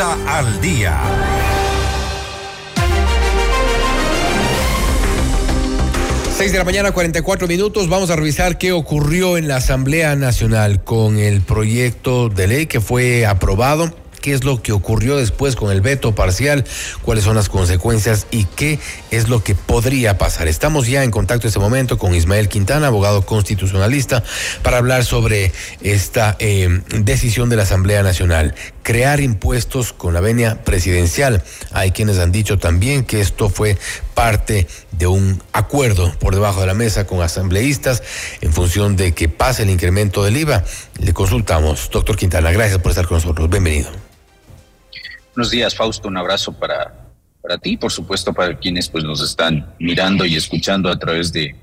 Al Día. Seis de la mañana, 44 minutos. Vamos a revisar qué ocurrió en la Asamblea Nacional con el proyecto de ley que fue aprobado qué es lo que ocurrió después con el veto parcial, cuáles son las consecuencias y qué es lo que podría pasar. Estamos ya en contacto en este momento con Ismael Quintana, abogado constitucionalista, para hablar sobre esta eh, decisión de la Asamblea Nacional, crear impuestos con la venia presidencial. Hay quienes han dicho también que esto fue parte de un acuerdo por debajo de la mesa con asambleístas en función de que pase el incremento del IVA. Le consultamos. Doctor Quintana, gracias por estar con nosotros. Bienvenido. Buenos días, Fausto. Un abrazo para, para ti por supuesto, para quienes pues, nos están mirando y escuchando a través de,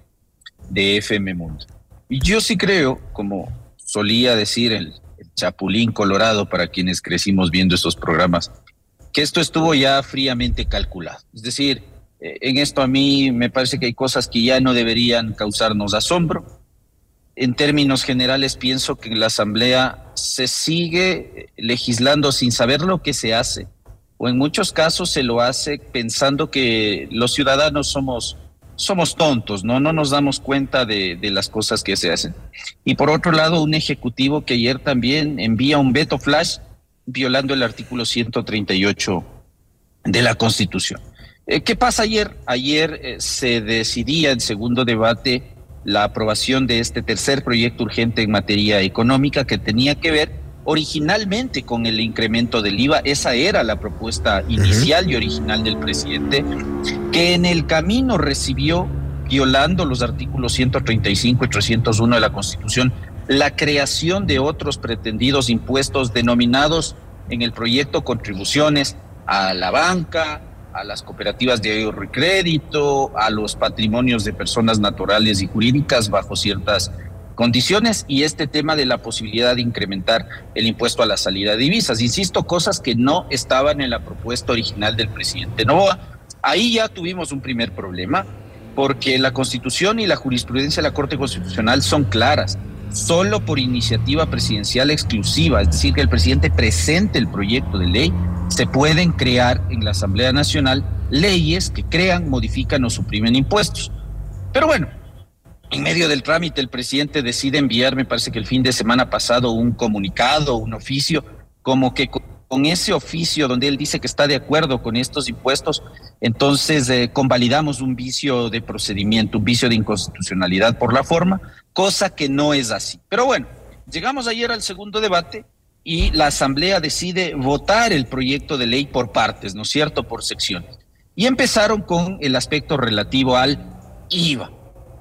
de FM Mundo. Y yo sí creo, como solía decir el, el Chapulín Colorado para quienes crecimos viendo esos programas, que esto estuvo ya fríamente calculado. Es decir, eh, en esto a mí me parece que hay cosas que ya no deberían causarnos asombro. En términos generales, pienso que en la Asamblea se sigue legislando sin saber lo que se hace, o en muchos casos se lo hace pensando que los ciudadanos somos, somos tontos, ¿no? No nos damos cuenta de, de las cosas que se hacen. Y por otro lado, un ejecutivo que ayer también envía un veto flash violando el artículo 138 de la Constitución. Eh, ¿Qué pasa ayer? Ayer eh, se decidía en segundo debate la aprobación de este tercer proyecto urgente en materia económica que tenía que ver originalmente con el incremento del IVA. Esa era la propuesta inicial y original del presidente, que en el camino recibió, violando los artículos 135 y 301 de la Constitución, la creación de otros pretendidos impuestos denominados en el proyecto contribuciones a la banca, a las cooperativas de ahorro y crédito, a los patrimonios de personas naturales y jurídicas bajo ciertas condiciones y este tema de la posibilidad de incrementar el impuesto a la salida de divisas. Insisto, cosas que no estaban en la propuesta original del presidente Novoa. Ahí ya tuvimos un primer problema porque la Constitución y la jurisprudencia de la Corte Constitucional son claras. Solo por iniciativa presidencial exclusiva, es decir, que el presidente presente el proyecto de ley, se pueden crear en la Asamblea Nacional leyes que crean, modifican o suprimen impuestos. Pero bueno, en medio del trámite el presidente decide enviar, me parece que el fin de semana pasado, un comunicado, un oficio, como que con ese oficio donde él dice que está de acuerdo con estos impuestos, entonces eh, convalidamos un vicio de procedimiento, un vicio de inconstitucionalidad por la forma, cosa que no es así. Pero bueno, llegamos ayer al segundo debate y la Asamblea decide votar el proyecto de ley por partes, ¿no es cierto?, por secciones. Y empezaron con el aspecto relativo al IVA.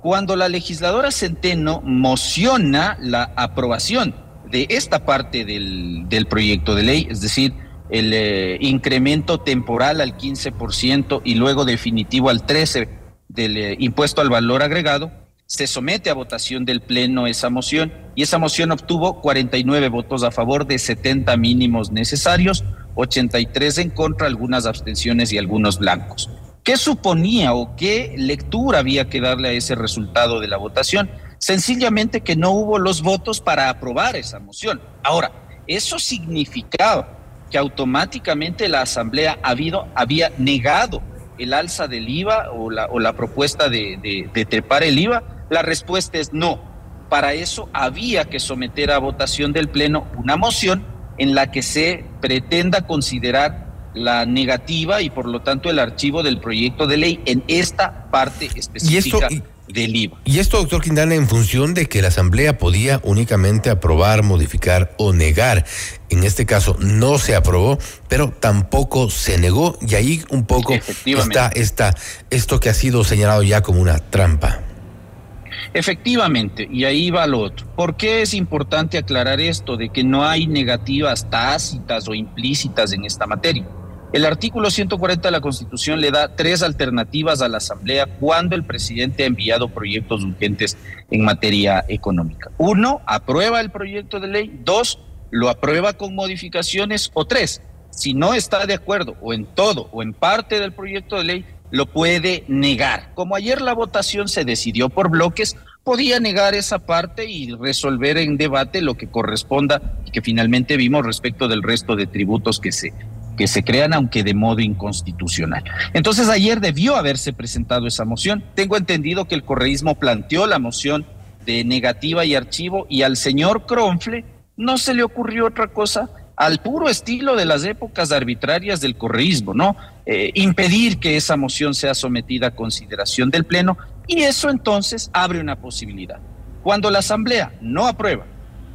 Cuando la legisladora Centeno mociona la aprobación de esta parte del, del proyecto de ley, es decir, el eh, incremento temporal al 15% y luego definitivo al 13% del eh, impuesto al valor agregado, se somete a votación del Pleno esa moción y esa moción obtuvo 49 votos a favor de 70 mínimos necesarios, 83 en contra, algunas abstenciones y algunos blancos. ¿Qué suponía o qué lectura había que darle a ese resultado de la votación? Sencillamente que no hubo los votos para aprobar esa moción. Ahora, eso significaba que automáticamente la Asamblea habido, había negado el alza del IVA o la, o la propuesta de, de, de trepar el IVA la respuesta es no. Para eso había que someter a votación del Pleno una moción en la que se pretenda considerar la negativa y por lo tanto el archivo del proyecto de ley en esta parte específica ¿Y esto, y, del IVA. Y esto, doctor Quintana, en función de que la Asamblea podía únicamente aprobar, modificar o negar. En este caso no se aprobó, pero tampoco se negó y ahí un poco está, está esto que ha sido señalado ya como una trampa. Efectivamente, y ahí va lo otro. ¿Por qué es importante aclarar esto de que no hay negativas tácitas o implícitas en esta materia? El artículo 140 de la Constitución le da tres alternativas a la Asamblea cuando el presidente ha enviado proyectos urgentes en materia económica. Uno, aprueba el proyecto de ley. Dos, lo aprueba con modificaciones. O tres, si no está de acuerdo o en todo o en parte del proyecto de ley, lo puede negar. Como ayer la votación se decidió por bloques, podía negar esa parte y resolver en debate lo que corresponda y que finalmente vimos respecto del resto de tributos que se, que se crean, aunque de modo inconstitucional. Entonces ayer debió haberse presentado esa moción. Tengo entendido que el correísmo planteó la moción de negativa y archivo y al señor Cronfle no se le ocurrió otra cosa al puro estilo de las épocas arbitrarias del correísmo, ¿no? Eh, impedir que esa moción sea sometida a consideración del Pleno y eso entonces abre una posibilidad. Cuando la Asamblea no aprueba,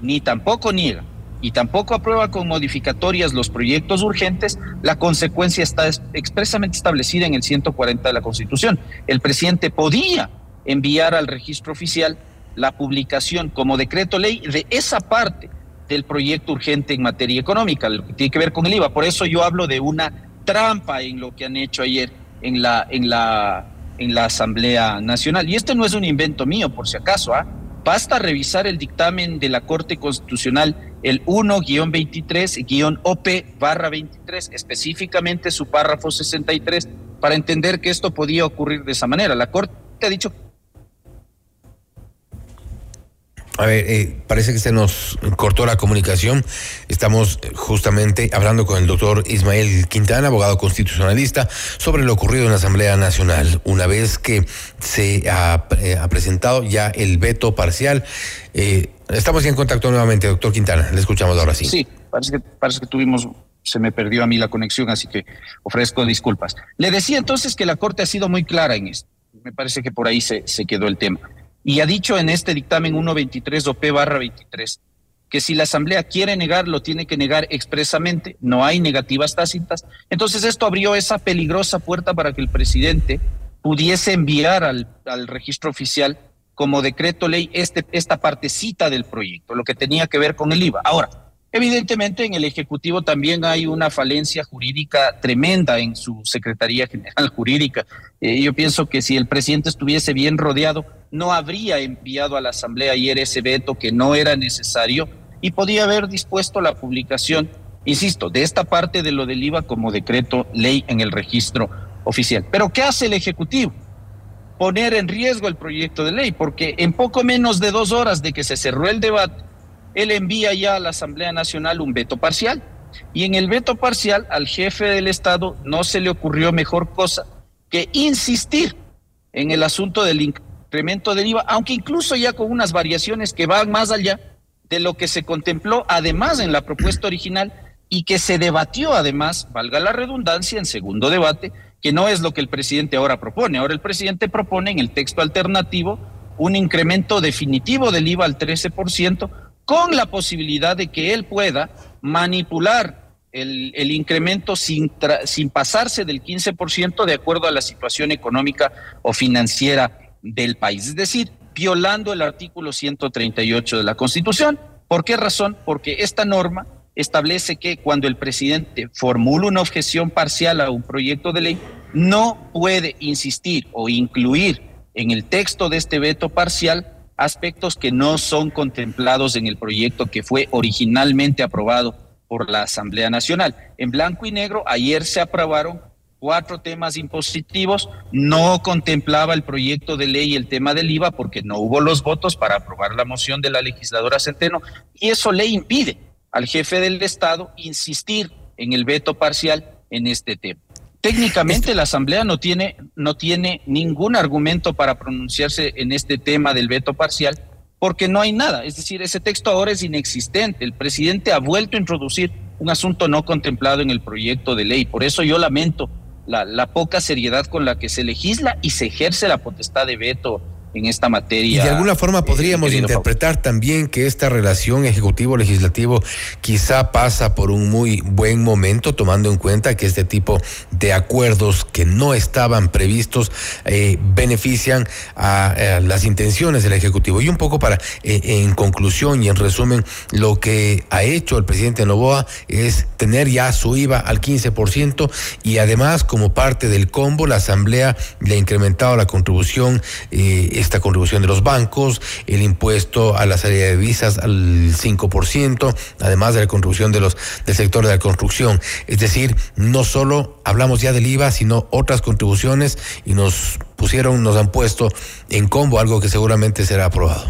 ni tampoco niega, y tampoco aprueba con modificatorias los proyectos urgentes, la consecuencia está expresamente establecida en el 140 de la Constitución. El presidente podía enviar al registro oficial la publicación como decreto ley de esa parte del proyecto urgente en materia económica, lo que tiene que ver con el IVA. Por eso yo hablo de una trampa en lo que han hecho ayer en la, en la, en la Asamblea Nacional. Y este no es un invento mío, por si acaso. ¿ah? Basta revisar el dictamen de la Corte Constitucional, el 1-23-OP barra 23, específicamente su párrafo 63, para entender que esto podía ocurrir de esa manera. La Corte ha dicho A ver, eh, parece que se nos cortó la comunicación. Estamos justamente hablando con el doctor Ismael Quintana, abogado constitucionalista, sobre lo ocurrido en la Asamblea Nacional. Una vez que se ha, eh, presentado ya el veto parcial, eh, estamos en contacto nuevamente, doctor Quintana. Le escuchamos ahora sí. Sí, parece que, parece que tuvimos se me perdió a mí la conexión, así que ofrezco disculpas. Le decía entonces que la Corte ha sido muy clara en esto. Me parece que por ahí se, se quedó el tema y ha dicho en este dictamen 123 OP barra 23 que si la Asamblea quiere negar, lo tiene que negar expresamente, no hay negativas tácitas. Entonces esto abrió esa peligrosa puerta para que el presidente pudiese enviar al, al registro oficial como decreto ley este, esta partecita del proyecto, lo que tenía que ver con el IVA. Ahora, Evidentemente, en el Ejecutivo también hay una falencia jurídica tremenda en su Secretaría General Jurídica. Eh, yo pienso que si el presidente estuviese bien rodeado, no habría enviado a la Asamblea ayer ese veto que no era necesario y podía haber dispuesto la publicación, insisto, de esta parte de lo del IVA como decreto ley en el registro oficial. Pero ¿qué hace el Ejecutivo? Poner en riesgo el proyecto de ley, porque en poco menos de dos horas de que se cerró el debate, él envía ya a la Asamblea Nacional un veto parcial. Y en el veto parcial al jefe del Estado no se le ocurrió mejor cosa que insistir en el asunto del incremento del IVA, aunque incluso ya con unas variaciones que van más allá de lo que se contempló además en la propuesta original y que se debatió además, valga la redundancia, en segundo debate, que no es lo que el presidente ahora propone. Ahora el presidente propone en el texto alternativo un incremento definitivo del IVA al 13%, con la posibilidad de que él pueda manipular el, incremento sin, sin pasarse del 15% de acuerdo a la situación económica o financiera del país. Es decir, violando el artículo 138 de la Constitución. ¿Por qué razón? Porque esta norma establece que cuando el presidente formula una objeción parcial a un proyecto de ley, no puede insistir o incluir en el texto de este veto parcial aspectos que no son contemplados en el proyecto que fue originalmente aprobado por la Asamblea Nacional. En blanco y negro, ayer se aprobaron cuatro temas impositivos, no contemplaba el proyecto de ley el tema del IVA porque no hubo los votos para aprobar la moción de la legisladora Centeno y eso le impide al jefe del Estado insistir en el veto parcial en este tema. Técnicamente la Asamblea no tiene, no tiene ningún argumento para pronunciarse en este tema del veto parcial porque no hay nada. Es decir, ese texto ahora es inexistente. El presidente ha vuelto a introducir un asunto no contemplado en el proyecto de ley. Por eso yo lamento la, la poca seriedad con la que se legisla y se ejerce la potestad de veto en esta materia. Y de alguna forma eh, podríamos interpretar también que esta relación ejecutivo-legislativo quizá pasa por un muy buen momento, tomando en cuenta que este tipo de acuerdos que no estaban previstos eh, benefician a, las intenciones del Ejecutivo. Y un poco para, eh, en conclusión y en resumen, lo que ha hecho el presidente Novoa es tener ya su IVA al 15% y además como parte del combo la Asamblea le ha incrementado la contribución esta contribución de los bancos, el impuesto a la salida de visas al 5%, además de la contribución de los del sector de la construcción. Es decir, no solo hablamos ya del IVA, sino otras contribuciones y nos pusieron, nos han puesto en combo algo que seguramente será aprobado.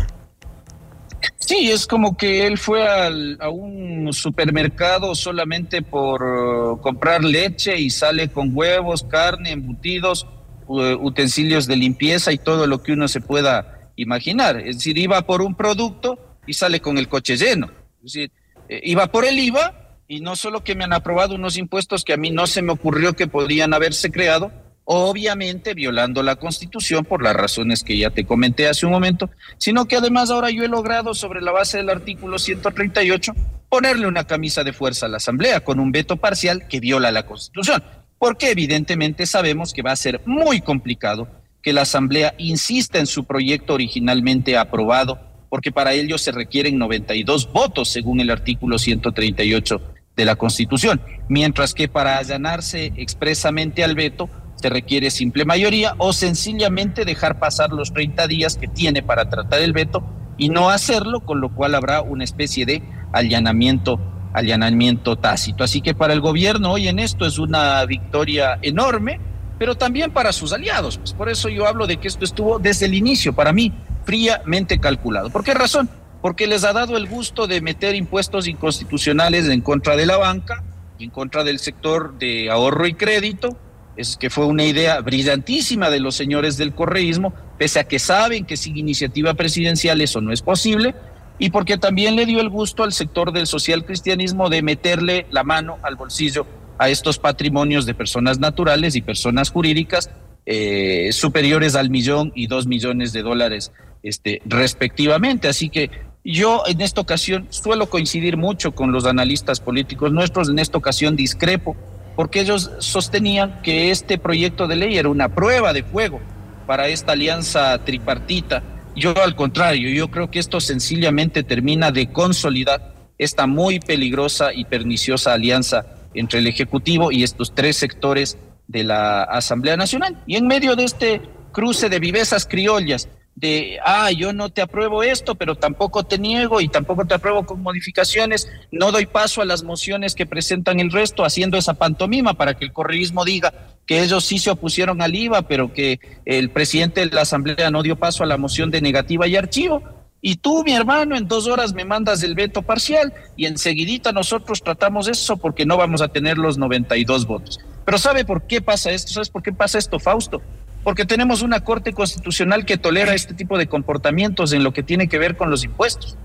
Sí, es como que él fue a un supermercado solamente por uh, comprar leche y sale con huevos, carne, embutidos, utensilios de limpieza y todo lo que uno se pueda imaginar. Es decir, iba por un producto y sale con el coche lleno. Es decir, eh, iba por el IVA y no solo que me han aprobado unos impuestos que a mí no se me ocurrió que podrían haberse creado, obviamente violando la Constitución por las razones que ya te comenté hace un momento, sino que además ahora yo he logrado, sobre la base del artículo 138, ponerle una camisa de fuerza a la Asamblea con un veto parcial que viola la Constitución, porque evidentemente sabemos que va a ser muy complicado que la Asamblea insista en su proyecto originalmente aprobado, porque para ello se requieren 92 votos según el artículo 138 de la Constitución, mientras que para allanarse expresamente al veto se requiere simple mayoría o sencillamente dejar pasar los 30 días que tiene para tratar el veto y no hacerlo, con lo cual habrá una especie de allanamiento allanamiento tácito. Así que para el gobierno hoy en esto es una victoria enorme, pero también para sus aliados. Pues por eso yo hablo de que esto estuvo desde el inicio, para mí, fríamente calculado. ¿Por qué razón? Porque les ha dado el gusto de meter impuestos inconstitucionales en contra de la banca, en contra del sector de ahorro y crédito, es que fue una idea brillantísima de los señores del correísmo, pese a que saben que sin iniciativa presidencial eso no es posible, y porque también le dio el gusto al sector del social cristianismo de meterle la mano al bolsillo a estos patrimonios de personas naturales y personas jurídicas eh, superiores al millón y dos millones de dólares este, respectivamente. Así que yo en esta ocasión suelo coincidir mucho con los analistas políticos nuestros, en esta ocasión discrepo porque ellos sostenían que este proyecto de ley era una prueba de fuego para esta alianza tripartita. Yo al contrario, yo creo que esto sencillamente termina de consolidar esta muy peligrosa y perniciosa alianza entre el Ejecutivo y estos tres sectores de la Asamblea Nacional. Y en medio de este cruce de vivezas criollas, de, ah, yo no te apruebo esto, pero tampoco te niego y tampoco te apruebo con modificaciones, no doy paso a las mociones que presentan el resto, haciendo esa pantomima para que el correísmo diga que ellos sí se opusieron al IVA, pero que el presidente de la Asamblea no dio paso a la moción de negativa y archivo. Y tú, mi hermano, en dos horas me mandas el veto parcial y enseguidita nosotros tratamos eso porque no vamos a tener los 92 votos. Pero ¿sabe por qué pasa esto? ¿Sabes por qué pasa esto, Fausto? Porque tenemos una Corte Constitucional que tolera este tipo de comportamientos en lo que tiene que ver con los impuestos,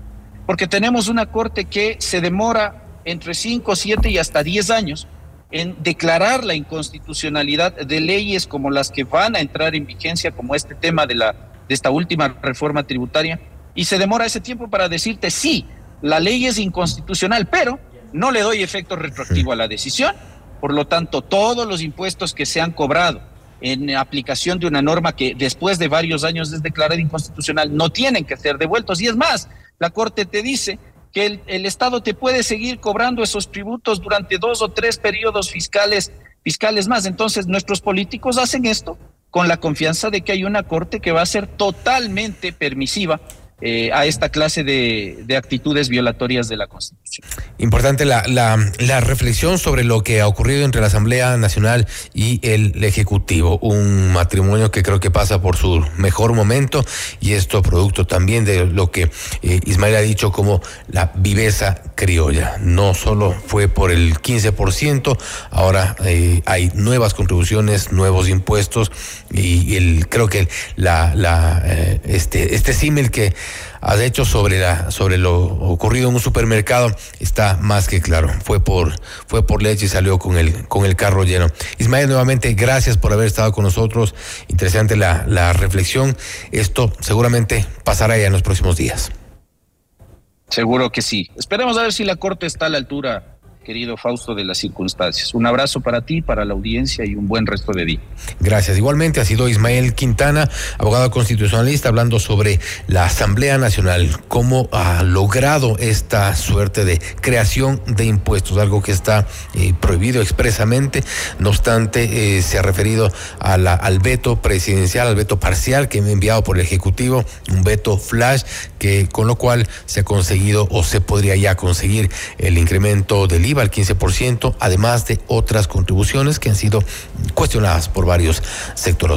porque tenemos una Corte que se demora entre 5, 7 y hasta 10 años en declarar la inconstitucionalidad de leyes como las que van a entrar en vigencia, como este tema de, la, de esta última reforma tributaria, y se demora ese tiempo para decirte, sí, la ley es inconstitucional, pero no le doy efecto retroactivo a la decisión, por lo tanto, todos los impuestos que se han cobrado, en aplicación de una norma que después de varios años es declarada inconstitucional, no tienen que ser devueltos. Y es más, la Corte te dice que el, el, Estado te puede seguir cobrando esos tributos durante dos o tres periodos fiscales, fiscales más. Entonces, nuestros políticos hacen esto con la confianza de que hay una Corte que va a ser totalmente permisiva eh, a esta clase de, de, actitudes violatorias de la Constitución. Importante la, la, reflexión sobre lo que ha ocurrido entre la Asamblea Nacional y el Ejecutivo. Un matrimonio que creo que pasa por su mejor momento y esto producto también de lo que eh, Ismael ha dicho como la viveza criolla. No solo fue por el 15%, ahora eh, hay nuevas contribuciones, nuevos impuestos y, el, creo que la, la, este, este símil que has hecho sobre la sobre lo ocurrido en un supermercado está más que claro. Fue por fue por leche y salió con el con el carro lleno. Ismael, nuevamente gracias por haber estado con nosotros. Interesante la, la reflexión. Esto seguramente pasará ya en los próximos días. Seguro que sí. Esperemos a ver si la corte está a la altura querido Fausto, de las circunstancias. Un abrazo para ti, para la audiencia y un buen resto de día. Gracias. Igualmente ha sido Ismael Quintana, abogado constitucionalista, hablando sobre la Asamblea Nacional, cómo ha logrado esta suerte de creación de impuestos, algo que está eh, prohibido expresamente. No obstante, eh, se ha referido a al veto presidencial, al veto parcial que me ha enviado por el Ejecutivo, un veto flash, que con lo cual se ha conseguido o se podría ya conseguir el incremento del Al 15%, además de otras contribuciones que han sido cuestionadas por varios sectores.